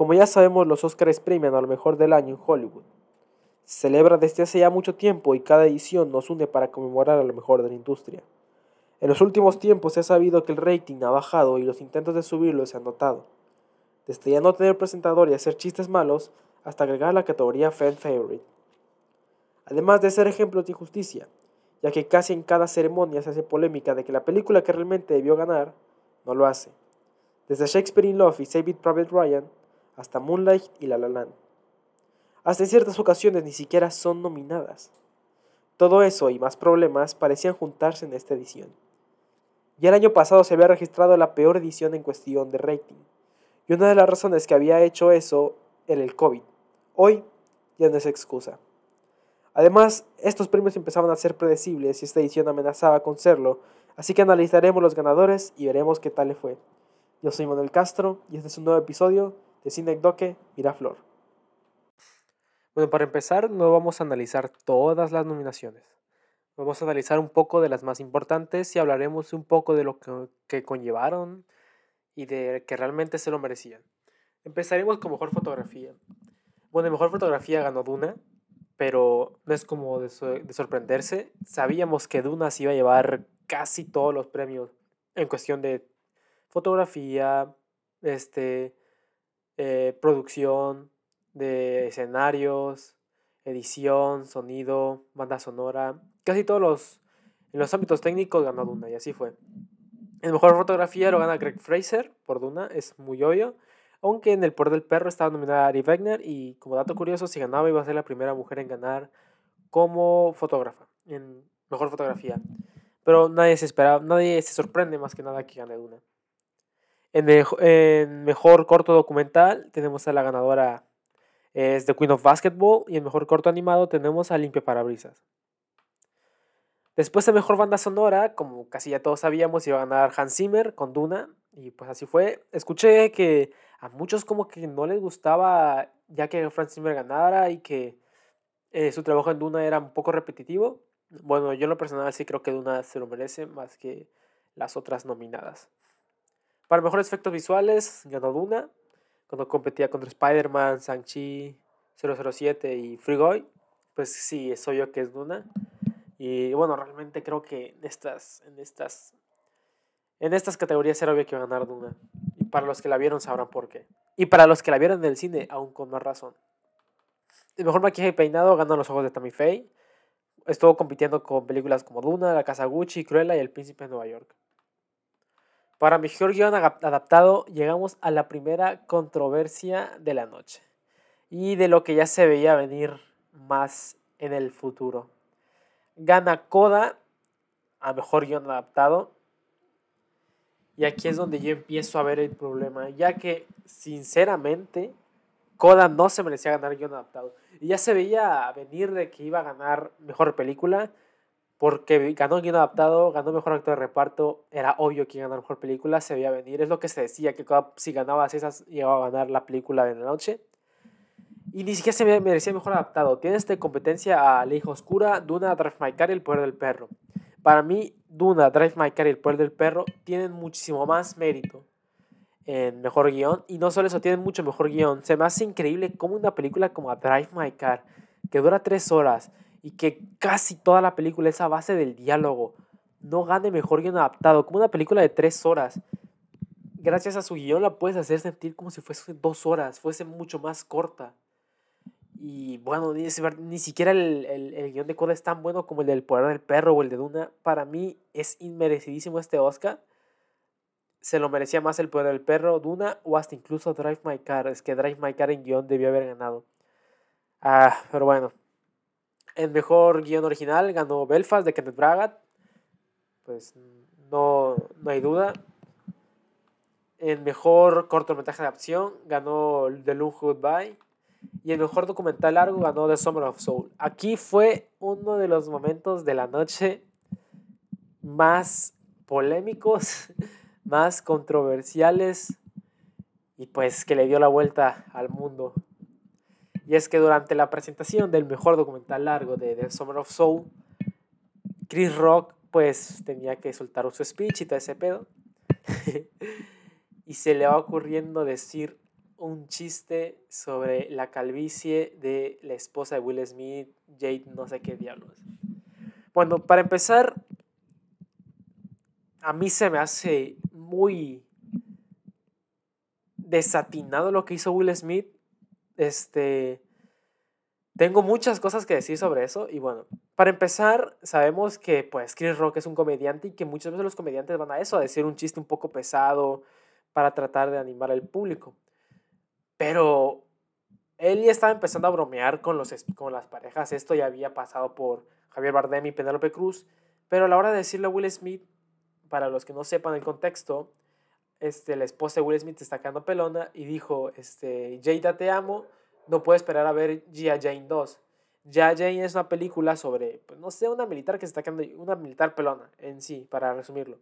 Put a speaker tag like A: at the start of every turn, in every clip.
A: Como ya sabemos, los Oscars premian a lo mejor del año en Hollywood. Se celebra desde hace ya mucho tiempo y cada edición nos une para conmemorar a lo mejor de la industria. En los últimos tiempos se ha sabido que el rating ha bajado y los intentos de subirlo se han notado. Desde ya no tener presentador y hacer chistes malos hasta agregar la categoría Fan Favorite. Además de ser ejemplos de injusticia, ya que casi en cada ceremonia se hace polémica de que la película que realmente debió ganar no lo hace. Desde Shakespeare in Love y Save It Private Ryan hasta Moonlight y La La Land. Hasta en ciertas ocasiones ni siquiera son nominadas. Todo eso y más problemas parecían juntarse en esta edición. Ya el año pasado se había registrado la peor edición en cuestión de rating, y una de las razones que había hecho eso era el COVID. Hoy ya no es excusa. Además, estos premios empezaban a ser predecibles y esta edición amenazaba con serlo, así que analizaremos los ganadores y veremos qué tal le fue. Yo soy Manuel Castro y este es un nuevo episodio de Cine Doque Miraflor. Bueno, para empezar, no vamos a analizar todas las nominaciones. Vamos a analizar un poco de las más importantes y hablaremos un poco de lo que, que conllevaron y de que realmente se lo merecían. Empezaremos con mejor fotografía. Bueno, mejor fotografía ganó Duna, pero no es como de, sorprenderse. Sabíamos que Duna se iba a llevar casi todos los premios en cuestión de fotografía, este, eh, producción, de escenarios, edición, sonido, banda sonora, casi todos los, los ámbitos técnicos ganó Duna y así fue. El mejor fotografía lo gana Greg Fraser por Duna, es muy obvio. Aunque en El Poder del Perro estaba nominada Ari Wegner y como dato curioso, si ganaba iba a ser la primera mujer en ganar como fotógrafa, en mejor fotografía. Pero nadie se esperaba, nadie se sorprende más que nada que gane Duna. En, en mejor corto documental tenemos a la ganadora es The Queen of Basketball y en mejor corto animado tenemos a Limpia Parabrisas. Después de mejor banda sonora, como casi ya todos sabíamos, iba a ganar Hans Zimmer con Duna y pues así fue. Escuché que a muchos como que no les gustaba ya que Franz Zimmer ganara y que eh, su trabajo en Duna era un poco repetitivo. Bueno, yo en lo personal sí creo que Duna se lo merece más que las otras nominadas. Para mejores efectos visuales ganó Duna, cuando competía contra Spider-Man, Shang-Chi, 007 y Free Pues sí, soy yo que es Duna. Y bueno, realmente creo que en estas, en estas, en estas categorías era obvio que iba a ganar Duna para los que la vieron sabrán por qué. Y para los que la vieron en el cine, aún con más razón. El mejor maquillaje y peinado ganó Los Ojos de Tammy Faye. Estuvo compitiendo con películas como Duna, La Casa Gucci, Cruella y El Príncipe de Nueva York. Para mejor guion adaptado, llegamos a la primera controversia de la noche. Y de lo que ya se veía venir más en el futuro. Gana Coda a mejor guion adaptado y aquí es donde yo empiezo a ver el problema, ya que sinceramente Coda no se merecía ganar guion adaptado. Y ya se veía venir de que iba a ganar mejor película, porque ganó guion adaptado, ganó mejor actor de reparto, era obvio que a ganar mejor película, se veía venir, es lo que se decía, que si ganabas esas iba a ganar la película de la noche. Y ni siquiera se merecía mejor adaptado. Tienes de competencia a La hija oscura, Duna, Drive My Car y El poder del perro. Para mí, Duna, Drive My Car y El Poder del Perro tienen muchísimo más mérito en mejor guion. Y no solo eso, tienen mucho mejor guion. Se me hace increíble cómo una película como Drive My Car, que dura tres horas y que casi toda la película es a base del diálogo, no gane mejor guion adaptado. Como una película de tres horas. Gracias a su guion la puedes hacer sentir como si fuese dos horas, fuese mucho más corta. Y bueno, ni, siquiera el, el, el, guion de Coda es tan bueno como el del Poder del Perro o el de Duna. Para mí es inmerecidísimo este Oscar. Se lo merecía más el Poder del Perro, Duna o hasta incluso Drive My Car. Es que Drive My Car en guion debió haber ganado. Ah, pero bueno. El mejor guion original ganó Belfast de Kenneth Braga. Pues no, no hay duda. El mejor cortometraje de acción ganó The Long Goodbye y el mejor documental largo ganó The Summer of Soul. Aquí fue uno de los momentos de la noche más polémicos, más controversiales y pues que le dio la vuelta al mundo. Y es que durante la presentación del mejor documental largo de The Summer of Soul, Chris Rock pues tenía que soltar su speech y todo ese pedo. y se le va ocurriendo decir un chiste sobre la calvicie de la esposa de Will Smith, Jade, no sé qué diablos. Bueno, para empezar, a mí se me hace muy desatinado lo que hizo Will Smith. Este, tengo muchas cosas que decir sobre eso y bueno, para empezar, sabemos que pues Chris Rock es un comediante y que muchas veces los comediantes van a eso, a decir un chiste un poco pesado para tratar de animar al público. Pero él ya estaba empezando a bromear con, los, con las parejas. Esto ya había pasado por Javier Bardem y Penélope Cruz. Pero a la hora de decirle a Will Smith, para los que no sepan el contexto, este, la esposa de Will Smith está quedando pelona y dijo, este, Jada te amo, no puedo esperar a ver Gia Jane 2. Gia Jane es una película sobre, pues, no sé, una militar que se está quedando, una militar pelona en sí, para resumirlo.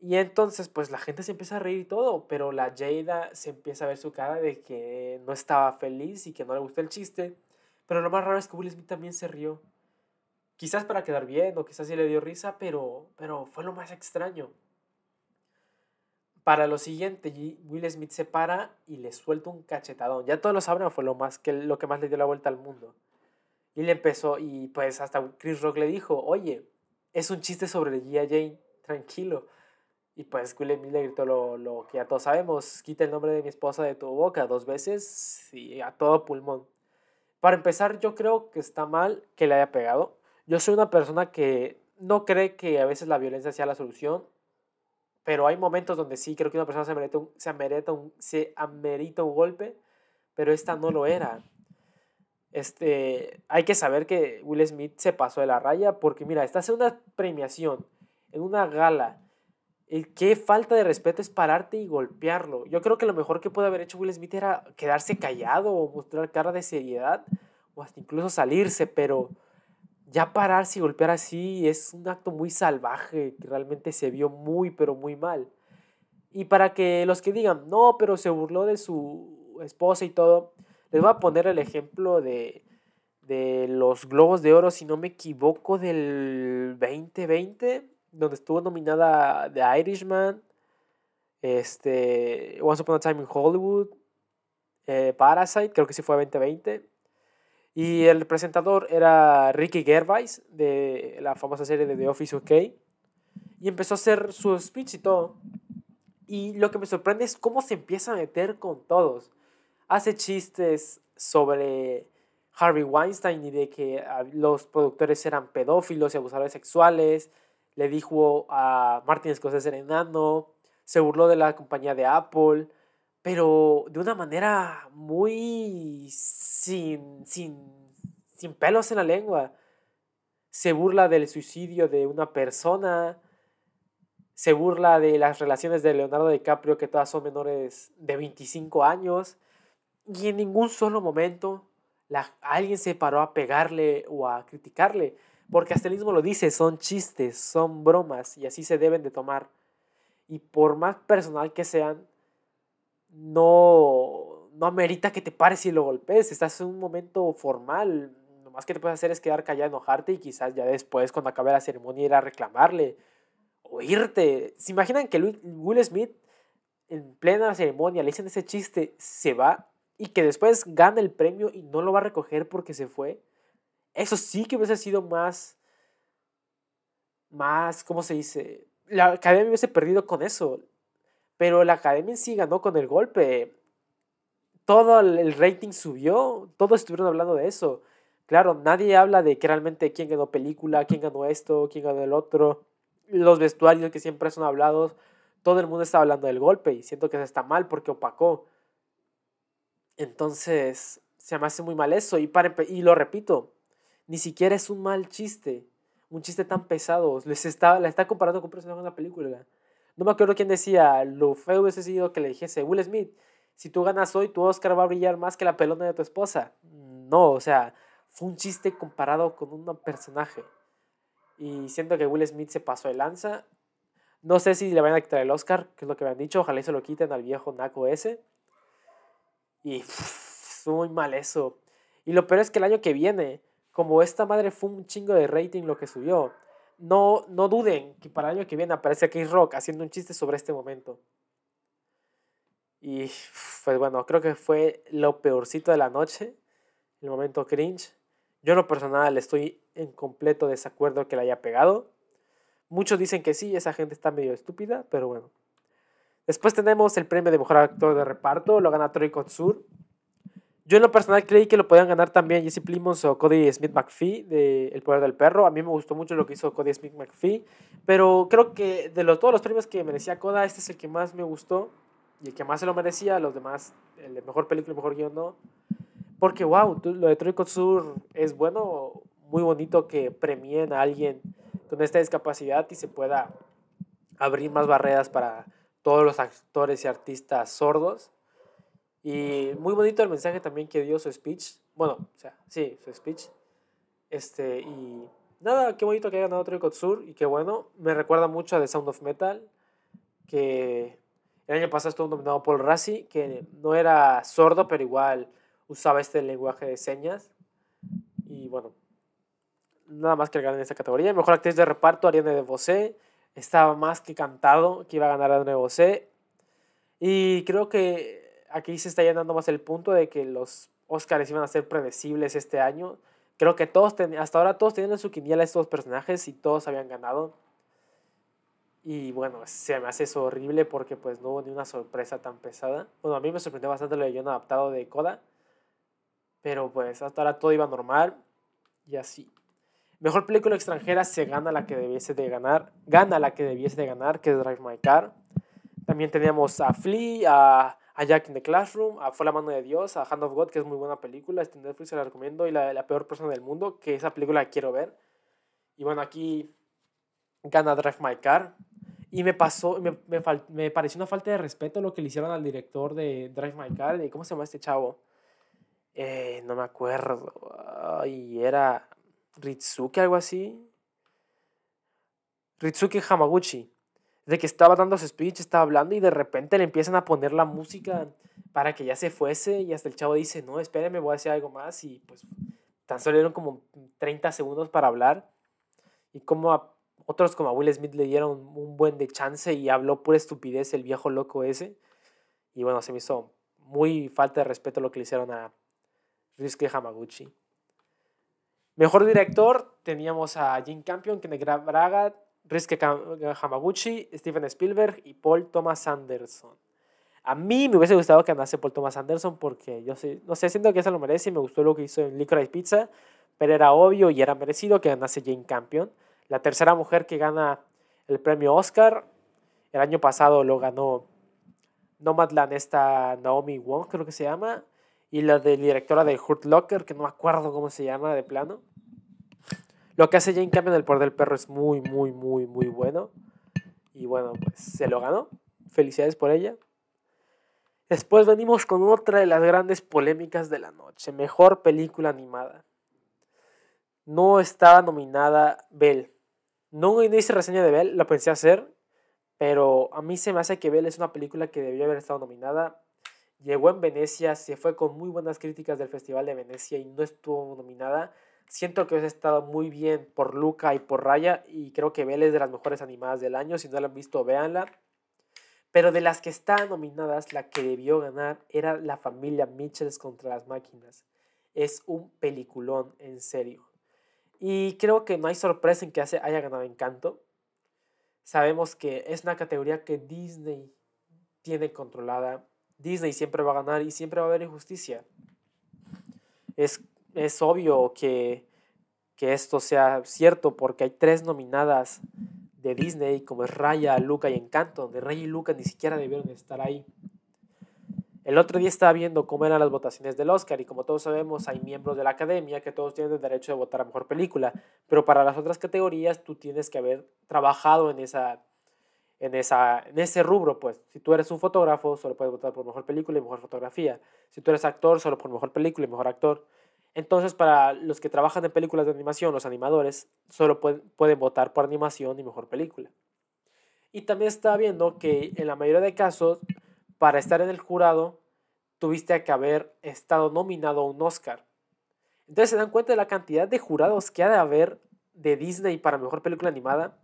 A: Y entonces, pues la gente se empieza a reír y todo, pero la Jada se empieza a ver su cara de que no estaba feliz y que no le gustó el chiste. Pero lo más raro es que Will Smith también se rió. Quizás para quedar bien o quizás sí le dio risa, pero, pero fue lo más extraño. Para lo siguiente, Will Smith se para y le suelta un cachetadón. Ya todos lo saben, fue lo, más que, lo que más le dio la vuelta al mundo. Y le empezó, y pues hasta Chris Rock le dijo, oye, es un chiste sobre Gia Jane, tranquilo. Y pues Will Smith le gritó lo, que ya todos sabemos, quita el nombre de mi esposa de tu boca dos veces y a todo pulmón. Para empezar, yo creo que está mal que le haya pegado. Yo soy una persona que no cree que a veces la violencia sea la solución, pero hay momentos donde sí creo que una persona se amerita un, se amerita un, se amerita un golpe, pero esta no lo era. Este, hay que saber que Will Smith se pasó de la raya porque mira, estás en una premiación, en una gala, qué falta de respeto es pararte y golpearlo. Yo creo que lo mejor que puede haber hecho Will Smith era quedarse callado o mostrar cara de seriedad o hasta incluso salirse, pero ya pararse y golpear así es un acto muy salvaje que realmente se vio muy, pero muy mal. Y para que los que digan, no, pero se burló de su esposa y todo, les voy a poner el ejemplo de, de los Globos de Oro, si no me equivoco, del 2020 donde estuvo nominada The Irishman, este, Once Upon a Time in Hollywood, eh, Parasite, creo que sí fue 2020. Y el presentador era Ricky Gervais, de la famosa serie de The Office UK. Y empezó a hacer su speech y todo. Y lo que me sorprende es cómo se empieza a meter con todos. Hace chistes sobre Harvey Weinstein y de que los productores eran pedófilos y abusadores sexuales le dijo a Martin Scorsese enano, se burló de la compañía de Apple, pero de una manera muy sin, sin, sin pelos en la lengua. Se burla del suicidio de una persona, se burla de las relaciones de Leonardo DiCaprio, que todas son menores de 25 años, y en ningún solo momento alguien se paró a pegarle o a criticarle. Porque hasta el mismo lo dice, son chistes, son bromas y así se deben de tomar. Y por más personal que sean, no, no amerita que te pares y lo golpees. Estás en un momento formal. Lo más que te puedes hacer es quedar callado, enojarte y quizás ya después, cuando acabe la ceremonia, ir a reclamarle o irte. ¿Se imaginan que Will Smith en plena ceremonia le dicen ese chiste, se va y que después gana el premio y no lo va a recoger porque se fue? Eso sí que hubiese sido más, más, ¿cómo se dice? La academia hubiese perdido con eso, pero la academia sí ganó con el golpe. Todo el rating subió, todos estuvieron hablando de eso. Claro, nadie habla de que realmente quién ganó película, quién ganó esto, quién ganó el otro. Los vestuarios que siempre son hablados, todo el mundo está hablando del golpe y siento que se está mal porque opacó. Entonces, se me hace muy mal eso y, para, y lo repito, ni siquiera es un mal chiste, un chiste tan pesado. Les está, la está comparando con un personaje de una película. No me acuerdo quién decía, lo feo hubiese sido que le dijese, Will Smith, si tú ganas hoy, tu Oscar va a brillar más que la pelona de tu esposa. No, o sea, fue un chiste comparado con un personaje. Y siento que Will Smith se pasó de lanza. No sé si le van a quitar el Oscar, que es lo que me han dicho. Ojalá se lo quiten al viejo Naco ese. Y fue muy mal eso. Y lo peor es que el año que viene como esta madre fue un chingo de rating lo que subió, no, no duden que para el año que viene aparece Chris Rock haciendo un chiste sobre este momento. Y pues bueno, creo que fue lo peorcito de la noche, el momento cringe. Yo en lo personal estoy en completo desacuerdo que la haya pegado. Muchos dicen que sí, esa gente está medio estúpida, pero bueno. Después tenemos el premio de mejor actor de reparto, lo gana Troy Kotsur. Yo en lo personal creí que lo podían ganar también Jesse Plimons o Cody Smith McPhee de El Poder del Perro. A mí me gustó mucho lo que hizo Cody Smith McPhee, pero creo que de los, todos los premios que merecía Coda, este es el que más me gustó y el que más se lo merecía. Los demás, el mejor película y mejor guion no. Porque, wow, lo de Troy Kotsur es bueno, muy bonito que premien a alguien con esta discapacidad y se pueda abrir más barreras para todos los actores y artistas sordos. Y muy bonito el mensaje también que dio su speech. Bueno, o sea, sí, su speech. Este, y nada, qué bonito que haya ganado Troy Sur y qué bueno. Me recuerda mucho a The Sound of Metal, que el año pasado estuvo nominado Paul Rassi, que no era sordo, pero igual usaba este lenguaje de señas. Y bueno, nada más que ganar en esta categoría. Mejor actriz de reparto, Ariana DeBose. Estaba más que cantado que iba a ganar Ariana DeBose. Y creo que aquí se está llenando más el punto de que los Oscars iban a ser predecibles este año. Creo que todos, hasta ahora todos tenían en su quiniela estos personajes y todos habían ganado. Y bueno, se me hace eso horrible porque pues no hubo ni una sorpresa tan pesada. Bueno, a mí me sorprendió bastante lo de guion adaptado de Coda. Pero pues hasta ahora todo iba normal y así. Mejor película extranjera se gana la que debiese de ganar, gana la que debiese de ganar, que es Drive My Car. También teníamos a Flea, a, a Jack in the Classroom, a Fue la mano de Dios, a Hand of God, que es muy buena película, este Netflix se la recomiendo, y la, la peor persona del mundo, que esa película la quiero ver. Y bueno, aquí gana Drive My Car. Y me pasó, me, me, me, pareció una falta de respeto lo que le hicieron al director de Drive My Car. De, ¿Cómo se llama este chavo? Eh, no me acuerdo. Y era Ritsuke, algo así. Ritsuke Hamaguchi. De que estaba dando su speech, estaba hablando y de repente le empiezan a poner la música para que ya se fuese y hasta el chavo dice, no, espérame, voy a hacer algo más y pues tan solo dieron como 30 segundos para hablar y como a otros como a Will Smith le dieron un buen de chance y habló pura estupidez el viejo loco ese y bueno, se me hizo muy falta de respeto lo que le hicieron a Ritsuke Hamaguchi. Mejor director teníamos a Jim Campion, Kenneth Braga, Rizke Hamaguchi, Steven Spielberg y Paul Thomas Anderson. A mí me hubiese gustado que ganase Paul Thomas Anderson porque yo sé, no sé, siento que se lo merece y me gustó lo que hizo en Licorice Pizza, pero era obvio y era merecido que ganase Jane Campion. La tercera mujer que gana el premio Oscar, el año pasado lo ganó Nomadland, esta Naomi Wong creo que se llama, y la de directora de Hurt Locker, que no me acuerdo cómo se llama de plano. Lo que hace Jane Campion el poder del perro es muy, muy, muy, muy bueno. Y bueno, pues se lo ganó. Felicidades por ella. Después venimos con otra de las grandes polémicas de la noche. Mejor película animada. No estaba nominada Belle. No hice reseña de Belle, la pensé hacer, pero a mí se me hace que Belle es una película que debió haber estado nominada llegó en Venecia, se fue con muy buenas críticas del Festival de Venecia y no estuvo nominada. Siento que ha estado muy bien por Luca y por Raya y creo que Belle es de las mejores animadas del año. Si no la han visto, véanla. Pero de las que están nominadas, la que debió ganar era La familia Mitchells contra las máquinas. Es un peliculón, en serio. Y creo que no hay sorpresa en que haya ganado Encanto. Sabemos que es una categoría que Disney tiene controlada Disney siempre va a ganar y siempre va a haber injusticia. Es, es obvio que, que esto sea cierto porque hay tres nominadas de Disney como es Raya, Luca y Encanto, donde Raya y Luca ni siquiera debieron estar ahí. El otro día estaba viendo cómo eran las votaciones del Oscar y como todos sabemos hay miembros de la academia que todos tienen el derecho de votar a mejor película, pero para las otras categorías tú tienes que haber trabajado en esa en, esa, en ese rubro, pues. Si tú eres un fotógrafo, solo puedes votar por mejor película y mejor fotografía. Si tú eres actor, solo por mejor película y mejor actor. Entonces, para los que trabajan en películas de animación, los animadores, solo pueden, votar por animación y mejor película. Y también estaba viendo que en la mayoría de casos, para estar en el jurado, tuviste que haber estado nominado a un Oscar. Entonces se dan cuenta de la cantidad de jurados que ha de haber de Disney para mejor película animada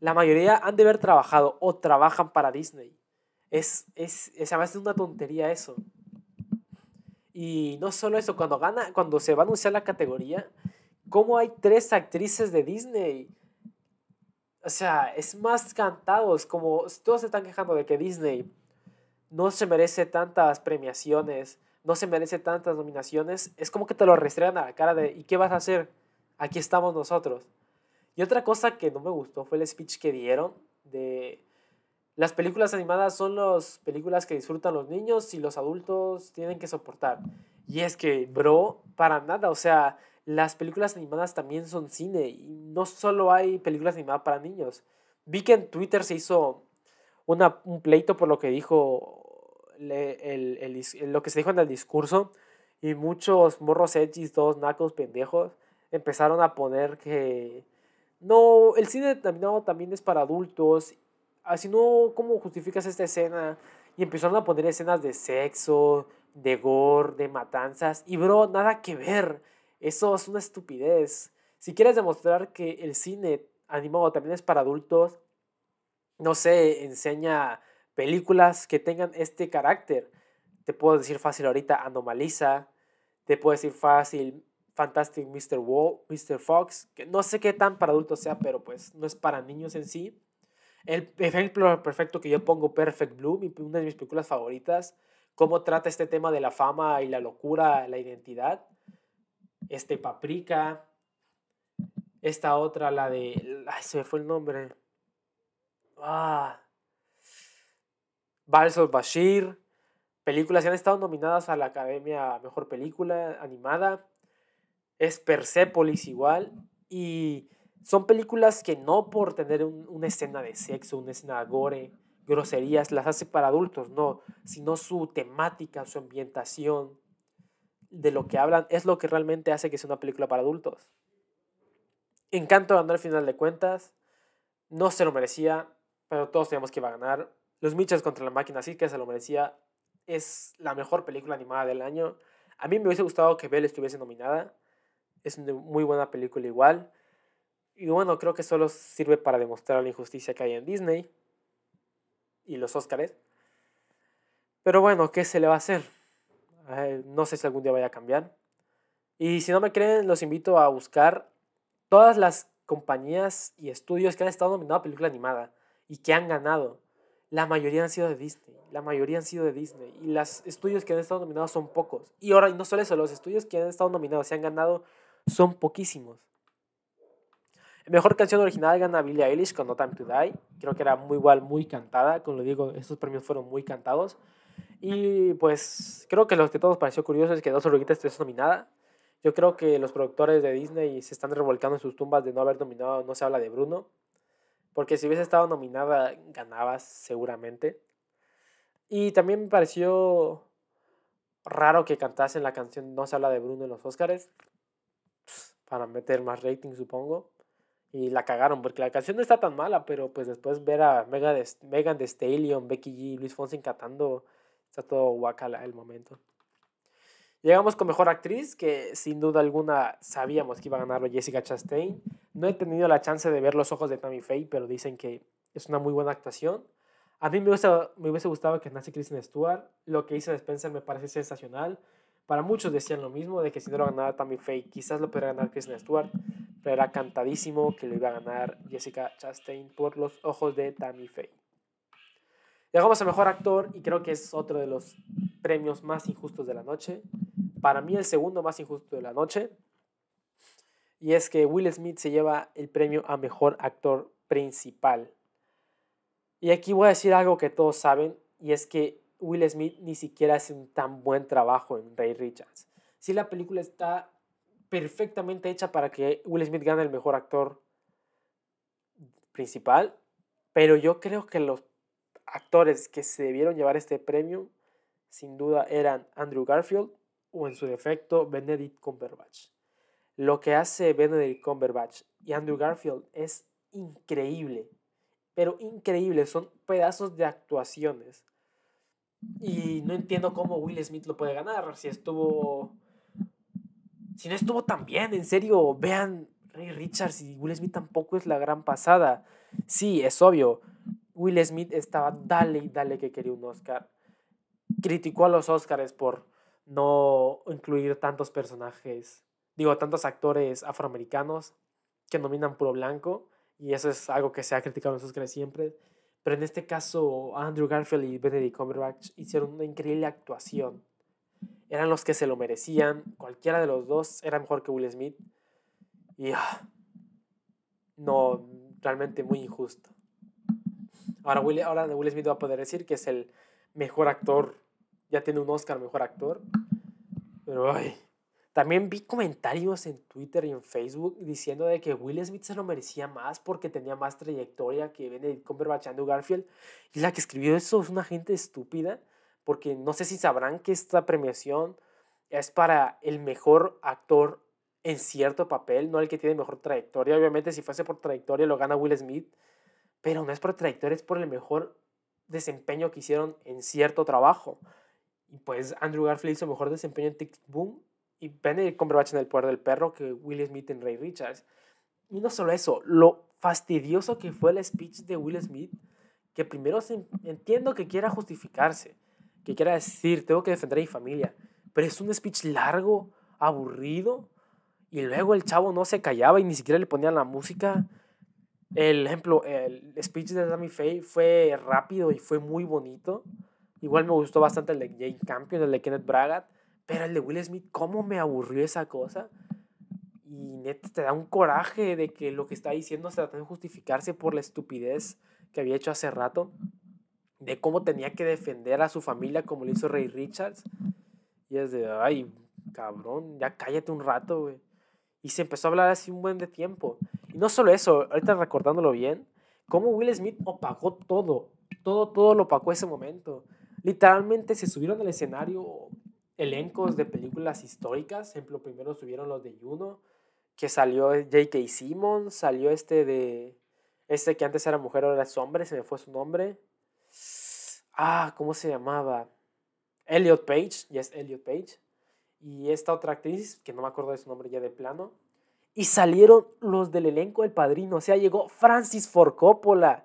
A: la mayoría han de haber trabajado o trabajan para Disney. Es, es, es, es una tontería eso. Y no solo eso, cuando gana, cuando se va a anunciar la categoría, ¿cómo hay tres actrices de Disney? O sea, es más cantado, es como todos se están quejando de que Disney no se merece tantas premiaciones, no se merece tantas nominaciones, es como que te lo restregan a la cara de ¿y qué vas a hacer? Aquí estamos nosotros. Y otra cosa que no me gustó fue el speech que dieron de las películas animadas son las películas que disfrutan los niños y los adultos tienen que soportar. Y es que, bro, para nada, o sea, las películas animadas también son cine y no solo hay películas animadas para niños. Vi que en Twitter se hizo una, un pleito por lo que dijo el, el, lo que se dijo en el discurso y muchos morros edgys, todos nacos pendejos, empezaron a poner que no, el cine determinado también es para adultos así no, ¿cómo justificas esta escena? Y empezaron a poner escenas de sexo, de gore, de matanzas. Y bro, nada que ver. Eso es una estupidez. Si quieres demostrar que el cine animado también es para adultos, no sé, enseña películas que tengan este carácter. Te puedo decir fácil ahorita Anomaliza. Te puedo decir fácil Fantastic Mr. Wall, Mr. Fox. Que no sé qué tan para adultos sea, pero pues no es para niños en sí. El ejemplo perfecto que yo pongo, Perfect Blue, una de mis películas favoritas, cómo trata este tema de la fama y la locura, la identidad. Este Paprika, esta otra, la de... Ay, se me fue el nombre. Ah. Balsos Bashir. Películas que han estado nominadas a la Academia Mejor Película Animada. Es Persepolis igual. Y son películas que no por tener una escena de sexo, una escena de gore, groserías, las hace para adultos, no, sino su temática, su ambientación, de lo que hablan, es lo que realmente hace que sea una película para adultos. Encanto ganó al final de cuentas, no se lo merecía, pero todos teníamos que iba a ganar. Los Mitchells contra la máquina sí que se lo merecía, es la mejor película animada del año. A mí me hubiese gustado que Belle estuviese nominada, es una muy buena película igual. Y bueno, creo que solo sirve para demostrar la injusticia que hay en Disney y los Óscares. Pero bueno, ¿qué se le va a hacer? no sé si algún día vaya a cambiar. Y si no me creen, los invito a buscar todas las compañías y estudios que han estado nominados a película animada y que han ganado. La mayoría han sido de Disney. La mayoría han sido de Disney. Y los estudios que han estado nominados son pocos. Y ahora, no solo eso, los estudios que han estado nominados y han ganado son poquísimos. Mejor canción original gana Billie Eilish con No Time to Die. Creo que era muy igual, muy cantada. Como lo digo, estos premios fueron muy cantados. Y pues creo que lo que todos pareció curioso es que Dos Oruguitas esté nominada. Yo creo que los productores de Disney se están revolcando en sus tumbas de no haber nominado No se habla de Bruno. Porque si hubiese estado nominada, ganabas seguramente. Y también me pareció raro que cantasen la canción No se habla de Bruno en los Oscars. Para meter más rating, supongo. Y la cagaron, porque la canción no está tan mala, pero pues después ver a Megan Thee Stallion, Becky G Luis Fonsi cantando, está todo guacala el momento. Llegamos con Mejor Actriz, que sin duda alguna sabíamos que iba a ganarlo Jessica Chastain. No he tenido la chance de ver Los Ojos de Tammy Faye, pero dicen que es una muy buena actuación. A mí me hubiese, me hubiese gustado que nace Kristen Stewart. Lo que hizo Spencer me parece sensacional. Para muchos decían lo mismo, de que si no lo ganaba Tammy Faye, quizás lo podría ganar Kristen Stewart era cantadísimo que lo iba a ganar Jessica Chastain por los ojos de Tammy Faye. Llegamos a Mejor Actor y creo que es otro de los premios más injustos de la noche. Para mí el segundo más injusto de la noche. Y es que Will Smith se lleva el premio a Mejor Actor Principal. Y aquí voy a decir algo que todos saben, y es que Will Smith ni siquiera hace un tan buen trabajo en Ray Richards. Si la película está perfectamente hecha para que Will Smith gane el mejor actor principal, pero yo creo que los actores que se debieron llevar este premio sin duda eran Andrew Garfield o en su defecto Benedict Cumberbatch. Lo que hace Benedict Cumberbatch y Andrew Garfield es increíble, pero increíble, son pedazos de actuaciones. Y no entiendo cómo Will Smith lo puede ganar, si estuvo si no estuvo tan bien, en serio, vean Ray Richards y Will Smith tampoco es la gran pasada. Sí, es obvio. Will Smith estaba dale y dale que quería un Oscar. Criticó a los Oscars por no incluir tantos personajes, digo, tantos actores afroamericanos que nominan puro blanco. Y eso es algo que se ha criticado en los Oscars siempre. Pero en este caso, Andrew Garfield y Benedict Cumberbatch hicieron una increíble actuación. Eran los que se lo merecían. Cualquiera de los dos era mejor que Will Smith. Y ah, no, realmente muy injusto. Ahora Will, ahora Will Smith va a poder decir que es el mejor actor. Ya tiene un Oscar mejor actor. Pero ay, también vi comentarios en Twitter y en Facebook diciendo de que Will Smith se lo merecía más porque tenía más trayectoria que Benedict Cumberbatch y Andrew Garfield. Y la que escribió eso es una gente estúpida porque no sé si sabrán que esta premiación es para el mejor actor en cierto papel, no el que tiene mejor trayectoria. Obviamente si fuese por trayectoria lo gana Will Smith, pero no es por trayectoria, es por el mejor desempeño que hicieron en cierto trabajo. Y pues Andrew Garfield hizo mejor desempeño en Tick Boom y Benedict Cumberbatch en El Poder del Perro que Will Smith en Ray Richards. Y no solo eso, lo fastidioso que fue el speech de Will Smith, que primero entiendo que quiera justificarse, que quiera decir, tengo que defender a mi familia, pero es un speech largo, aburrido, y luego el chavo no se callaba y ni siquiera le ponían la música. El ejemplo, el speech de Sammy Faye fue rápido y fue muy bonito. Igual me gustó bastante el de Jane Campion, el de Kenneth Bragat. Pero el de Will Smith, ¿cómo me aburrió esa cosa? Y neta, te da un coraje de que lo que está diciendo se trata de justificarse por la estupidez que había hecho hace rato. De cómo tenía que defender a su familia como lo hizo Ray Richards. Y es de, ay, cabrón, ya cállate un rato, güey. Y se empezó a hablar así un buen de tiempo. Y no solo eso, ahorita recordándolo bien, cómo Will Smith opacó todo. Todo, todo lo opacó ese momento. Literalmente se subieron al escenario elencos de películas históricas. Ejemplo, primero subieron los de Juno, que salió J.K. Simmons, salió este de. Este que antes era mujer, ahora es hombre, se me fue su nombre. Ah, ¿cómo se llamaba? Elliot Page, yes, Elliot Page. Y esta otra actriz, que no me acuerdo de su nombre ya de plano. Y salieron los del elenco del padrino. O sea, llegó Francis Ford Coppola,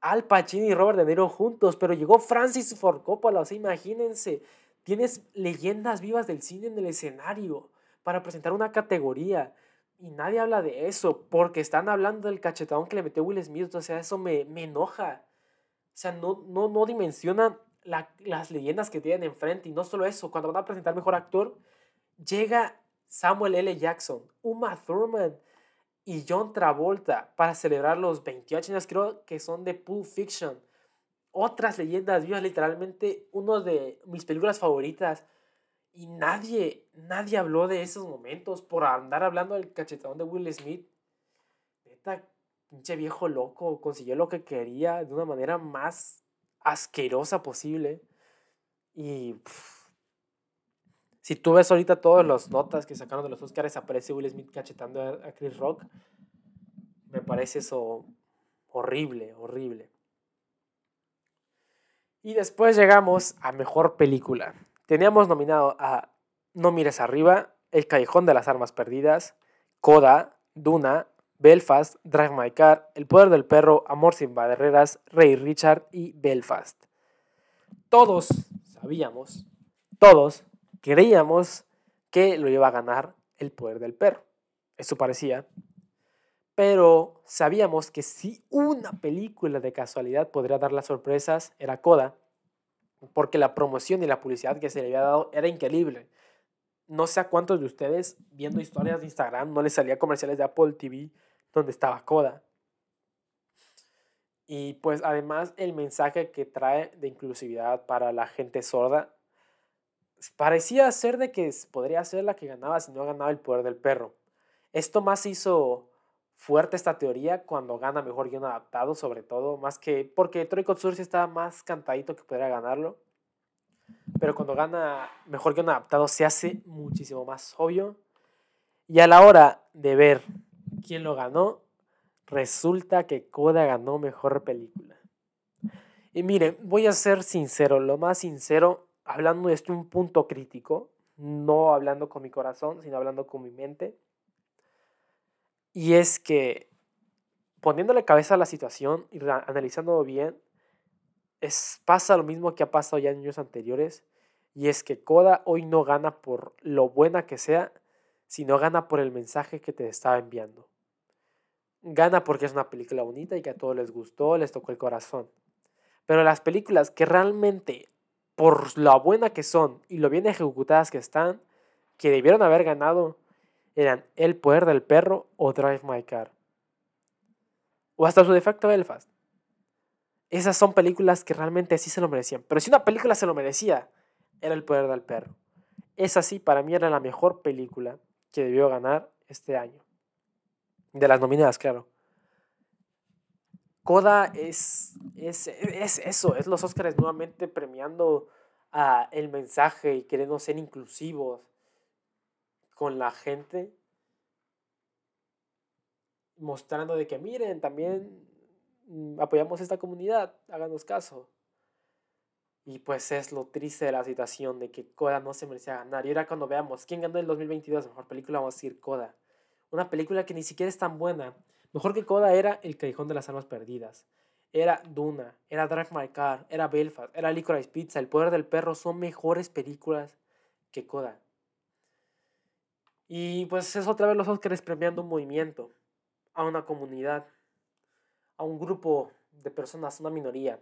A: Al Pacino y Robert De Niro juntos, pero llegó Francis Ford Coppola. O sea, imagínense Tienes leyendas vivas del cine en el escenario para presentar una categoría. Y nadie habla de eso porque están hablando del cachetón que le metió Will Smith. O sea, eso me, me enoja. O sea, no, no, no dimensionan las leyendas que tienen enfrente. Y no solo eso, cuando van a presentar mejor actor, llega Samuel L. Jackson, Uma Thurman y John Travolta para celebrar los 28 años, creo que son de Pulp Fiction otras leyendas vivas, literalmente uno de mis películas favoritas. Y nadie, nadie habló de esos momentos por andar hablando del cachetón de Will Smith. Neta, pinche viejo loco, consiguió lo que quería de una manera más asquerosa posible. Y si tú ves ahorita todas las notas que sacaron de los Oscars, aparece Will Smith cachetando a Chris Rock. Me parece eso horrible, horrible. Y después llegamos a Mejor Película. Teníamos nominado a No mires arriba, El Callejón de las Armas Perdidas, Coda, Duna, Belfast, Drive My Car, El Poder del Perro, Amor sin barreras, Rey Richard y Belfast. Todos sabíamos, todos creíamos que lo iba a ganar El Poder del Perro. Eso parecía pero sabíamos que si una película de casualidad podría dar las sorpresas era Coda, porque la promoción y la publicidad que se le había dado era increíble. No sé a cuántos de ustedes viendo historias de Instagram no les salía comerciales de Apple TV donde estaba Coda. Y pues además el mensaje que trae de inclusividad para la gente sorda parecía ser de que podría ser la que ganaba si no ganaba el poder del perro. Esto más hizo fuerte esta teoría cuando gana mejor guion adaptado, sobre todo, más que porque Troy Kotsur está más cantadito que podría ganarlo. Pero cuando gana mejor guion adaptado se hace muchísimo más obvio. Y a la hora de ver quién lo ganó, resulta que Coda ganó mejor película. Y miren, voy a ser sincero, lo más sincero, hablando de esto un punto crítico, no hablando con mi corazón, sino hablando con mi mente y es que poniéndole cabeza a la situación y analizando bien, es, pasa lo mismo que ha pasado ya en años anteriores, y es que Coda hoy no gana por lo buena que sea, sino gana por el mensaje que te estaba enviando. Gana porque es una película bonita y que a todos les gustó, les tocó el corazón. Pero las películas que realmente, por lo buena que son y lo bien ejecutadas que están, que debieron haber ganado, eran El poder del perro o Drive My Car. O hasta su defecto Belfast. Esas son películas que realmente sí se lo merecían. Pero si una película se lo merecía, era El poder del perro. Esa sí, para mí era la mejor película que debió ganar este año. De las nominadas, claro. Coda es, es, es eso, es los Oscars nuevamente premiando el mensaje y queriendo ser inclusivos con la gente, mostrando de que miren, también apoyamos esta comunidad, háganos caso. Y pues es lo triste de la situación de que Coda no se merecía ganar. Y ahora cuando veamos quién ganó el 2022, mejor película, vamos a decir Coda. Una película que ni siquiera es tan buena. Mejor que Coda era El Callejón de las Almas Perdidas. Era Duna, era Drive My Car, era Belfast, era Licorice Pizza, El Poder del Perro. Son mejores películas que Coda. Y pues es otra vez los Oscars premiando un movimiento, a una comunidad, a un grupo de personas, una minoría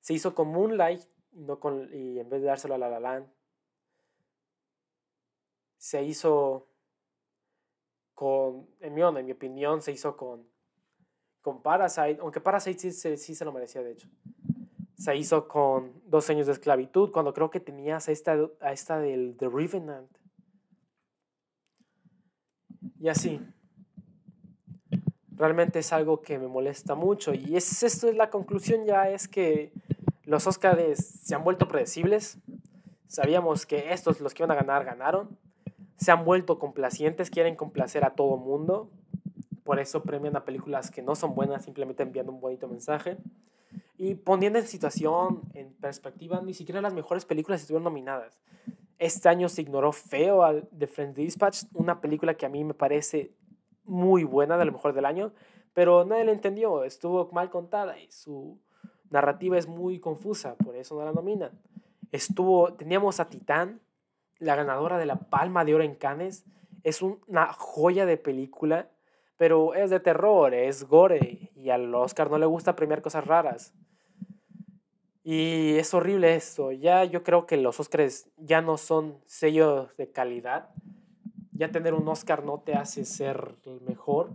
A: se hizo con Moonlight no con, y en vez de dárselo a La La Land. Se hizo con, en mi, en mi opinión, se hizo con, con Parasite, aunque Parasite sí, sí, se lo merecía de hecho. Se hizo con Dos años de esclavitud, cuando creo que tenías a esta, a esta del The Revenant. Y así. Realmente es algo que me molesta mucho. Y es, esto es la conclusión ya, es que los Oscars se han vuelto predecibles. Sabíamos que estos, los que iban a ganar, ganaron. Se han vuelto complacientes, quieren complacer a todo mundo. Por eso premian a películas que no son buenas, simplemente enviando un bonito mensaje. Y poniendo en situación, en perspectiva, ni siquiera las mejores películas estuvieron nominadas. Este año se ignoró feo a The Friends Dispatch, una película que a mí me parece muy buena, de lo mejor del año, pero nadie la entendió, estuvo mal contada y su narrativa es muy confusa, por eso no la nominan. Estuvo, teníamos a Titán, la ganadora de la Palma de Oro en Cannes. Es una joya de película, pero es de terror, es gore, y al Oscar no le gusta premiar cosas raras. Y es horrible esto. Ya yo creo que los Oscars ya no son sellos de calidad. Ya tener un Oscar no te hace ser el mejor.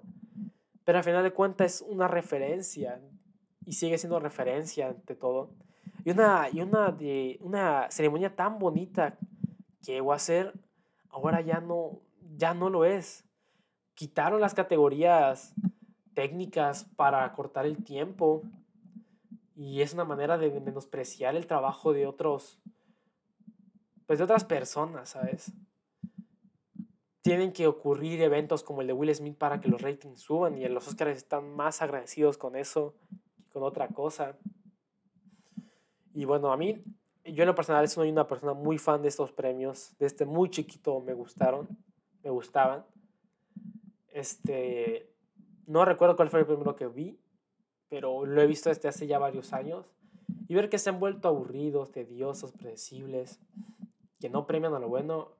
A: Pero al final de cuentas es una referencia y sigue siendo referencia ante todo. Y una, y una, de, una ceremonia tan bonita llegó a ser, ahora ya no, ya no lo es. Quitaron las categorías técnicas para cortar el tiempo y es una manera de menospreciar el trabajo de otros, pues de otras personas, ¿sabes? Tienen que ocurrir eventos como el de Will Smith para que los ratings suban y los Oscars están más agradecidos con eso con otra cosa. Y bueno, a mí, yo en lo personal soy una persona muy fan de estos premios. Desde muy chiquito me gustaron, me gustaban. Este, no recuerdo cuál fue el primero que vi, pero lo he visto desde hace ya varios años. Y ver que se han vuelto aburridos, tediosos, predecibles, que no premian a lo bueno,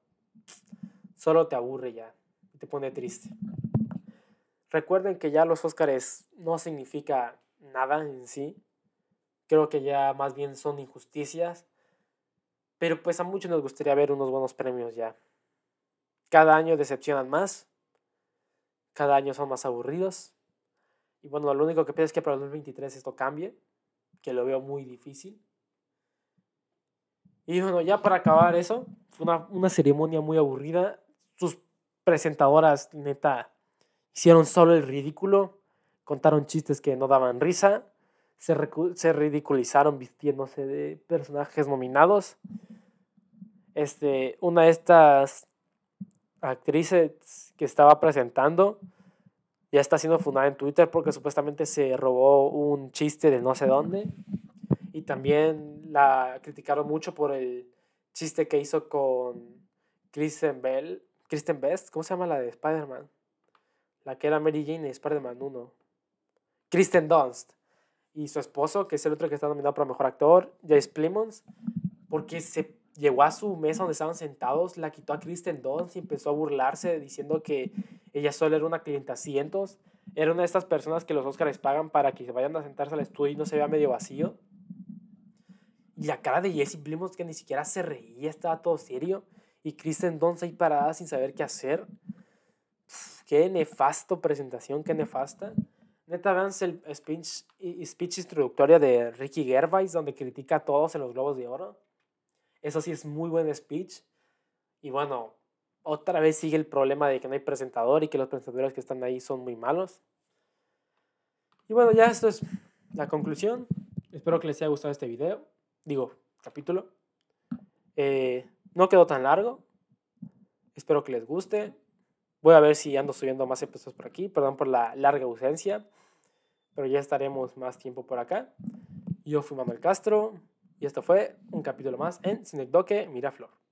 A: solo te aburre ya, te pone triste. Recuerden que ya los Óscares no significa nada en sí. Creo que ya más bien son injusticias. Pero pues a muchos nos gustaría ver unos buenos premios ya. Cada año decepcionan más. Cada año son más aburridos. Y bueno, lo único que pido es que para el 2023 esto cambie. Que lo veo muy difícil. Y bueno, ya para acabar eso, fue una, una ceremonia muy aburrida. Sus presentadoras, neta, hicieron solo el ridículo contaron chistes que no daban risa, se, se ridiculizaron vistiéndose de personajes nominados. Este, una de estas actrices que estaba presentando ya está siendo fundada en Twitter porque supuestamente se robó un chiste de no sé dónde. Y también la criticaron mucho por el chiste que hizo con Kristen Bell. Kristen Best, ¿cómo se llama la de Spider-Man? La que era Mary Jane y Spider-Man 1. Kristen Dunst y su esposo, que es el otro que está nominado para Mejor Actor, Jace Plemons, porque se llegó a su mesa donde estaban sentados, la quitó a Kristen Dunst y empezó a burlarse diciendo que ella solo era una clienta cientos. Era una de estas personas que los Oscars pagan para que se vayan a sentarse al estudio y no se vea medio vacío. Y la cara de Jesse Plemons que ni siquiera se reía, estaba todo serio. Y Kristen Dunst ahí parada sin saber qué hacer. qué nefasto presentación, qué nefasta. Neta, vean el speech, speech introductoria de Ricky Gervais, donde critica a todos en los Globos de Oro. Eso sí es muy buen speech. Y bueno, otra vez sigue el problema de que no hay presentador y que los presentadores que están ahí son muy malos. Y bueno, ya esto es la conclusión. Espero que les haya gustado este video. Digo, capítulo. Eh, no quedó tan largo. Espero que les guste. Voy a ver si ando subiendo más episodios por aquí. Perdón por la larga ausencia. Pero ya estaremos más tiempo por acá. Yo fui Manuel Castro. Y esto fue un capítulo más en Cinecdoque Miraflor.